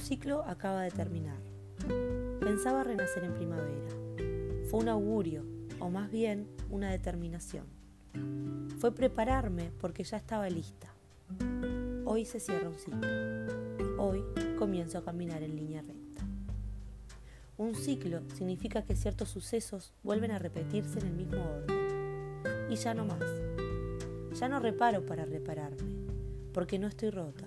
ciclo acaba de terminar. Pensaba renacer en primavera. Fue un augurio, o más bien una determinación. Fue prepararme porque ya estaba lista. Hoy se cierra un ciclo. Hoy comienzo a caminar en línea recta. Un ciclo significa que ciertos sucesos vuelven a repetirse en el mismo orden. Y ya no más. Ya no reparo para repararme, porque no estoy rota.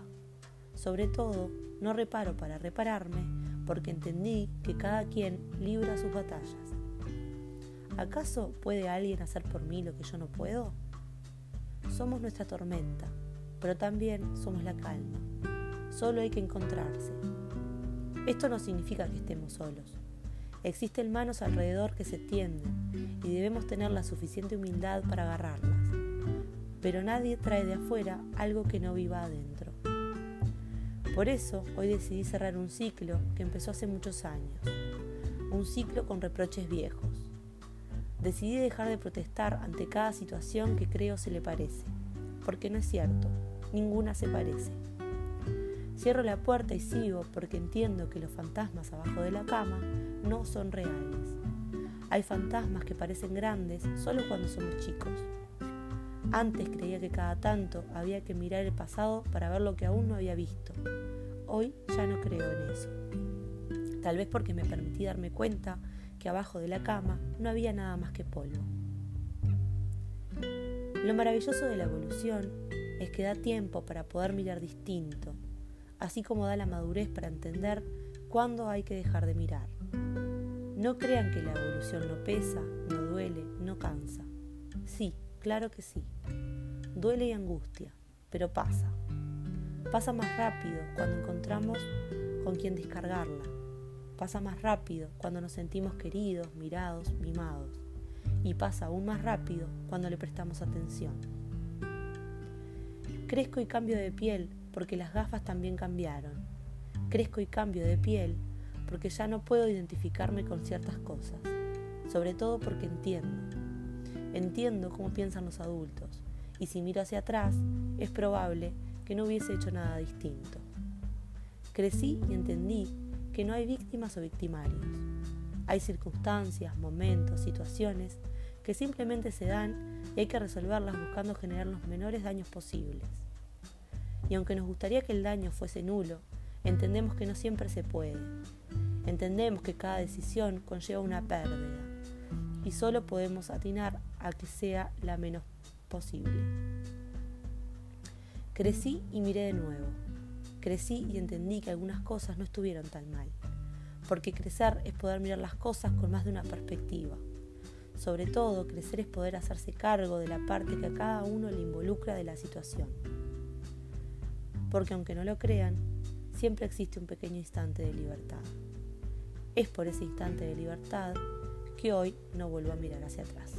Sobre todo, no reparo para repararme, porque entendí que cada quien libra sus batallas. ¿Acaso puede alguien hacer por mí lo que yo no puedo? Somos nuestra tormenta, pero también somos la calma. Solo hay que encontrarse. Esto no significa que estemos solos. Existen manos alrededor que se tienden y debemos tener la suficiente humildad para agarrarlas. Pero nadie trae de afuera algo que no viva adentro. Por eso hoy decidí cerrar un ciclo que empezó hace muchos años. Un ciclo con reproches viejos. Decidí dejar de protestar ante cada situación que creo se le parece. Porque no es cierto, ninguna se parece. Cierro la puerta y sigo porque entiendo que los fantasmas abajo de la cama no son reales. Hay fantasmas que parecen grandes solo cuando somos chicos. Antes creía que cada tanto había que mirar el pasado para ver lo que aún no había visto. Hoy ya no creo en eso. Tal vez porque me permití darme cuenta que abajo de la cama no había nada más que polvo. Lo maravilloso de la evolución es que da tiempo para poder mirar distinto, así como da la madurez para entender cuándo hay que dejar de mirar. No crean que la evolución no pesa, no duele, no cansa. Sí, claro que sí. Duele y angustia, pero pasa. Pasa más rápido cuando encontramos con quien descargarla. Pasa más rápido cuando nos sentimos queridos, mirados, mimados. Y pasa aún más rápido cuando le prestamos atención. Crezco y cambio de piel porque las gafas también cambiaron. Crezco y cambio de piel porque ya no puedo identificarme con ciertas cosas. Sobre todo porque entiendo. Entiendo cómo piensan los adultos. Y si miro hacia atrás, es probable que no hubiese hecho nada distinto. Crecí y entendí que no hay víctimas o victimarios. Hay circunstancias, momentos, situaciones que simplemente se dan y hay que resolverlas buscando generar los menores daños posibles. Y aunque nos gustaría que el daño fuese nulo, entendemos que no siempre se puede. Entendemos que cada decisión conlleva una pérdida y solo podemos atinar a que sea la menos posible. Crecí y miré de nuevo. Crecí y entendí que algunas cosas no estuvieron tan mal, porque crecer es poder mirar las cosas con más de una perspectiva. Sobre todo, crecer es poder hacerse cargo de la parte que a cada uno le involucra de la situación. Porque aunque no lo crean, siempre existe un pequeño instante de libertad. Es por ese instante de libertad que hoy no vuelvo a mirar hacia atrás.